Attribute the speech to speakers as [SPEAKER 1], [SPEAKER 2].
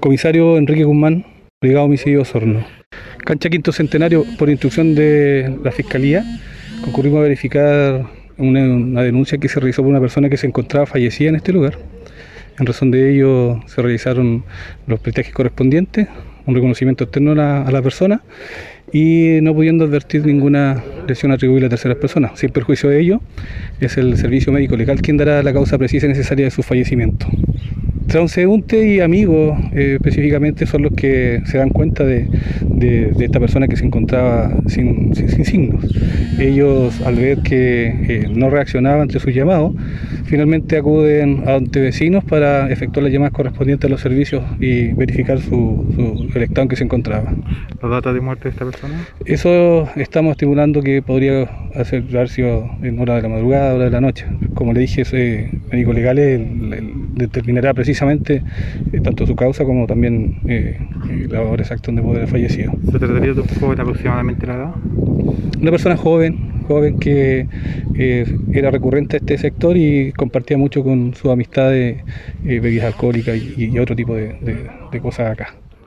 [SPEAKER 1] Comisario Enrique Guzmán, brigado homicidio Osorno. Cancha Quinto Centenario, por instrucción de la Fiscalía, concurrimos a verificar una, denuncia que se realizó por una persona que se encontraba fallecida en este lugar. En razón de ello se realizaron los prestajes correspondientes, un reconocimiento externo a la, a la persona y no pudiendo advertir ninguna lesión atribuible a terceras personas. Sin perjuicio de ello, es el servicio médico legal quien dará la causa precisa y necesaria de su fallecimiento. Transeúnte y amigos eh, específicamente son los que se dan cuenta de, de- de esta persona que se encontraba sin, sin- sin signos. Ellos al ver que eh, no reaccionaba ante sus llamados, finalmente acuden ante vecinos para efectuar las llamadas correspondientes a los servicios y verificar su, su- el estado en que se encontraba.
[SPEAKER 2] ¿Los datos de muerte de esta persona?
[SPEAKER 1] Eso estamos estimulando que podría hacer, sido en hora de la madrugada, hora de la noche. Como le dije, ese médico legal el- el determinará precisamente eh, tanto su causa como también eh, eh, la hora exacta donde puede haber fallecido.
[SPEAKER 2] ¿Se trataría de un joven aproximadamente la edad?
[SPEAKER 1] Una persona joven, joven que era recurrente a este sector y compartía mucho con sus amistades bebidas alcohólicas y, y otro tipo de- de- de cosas acá.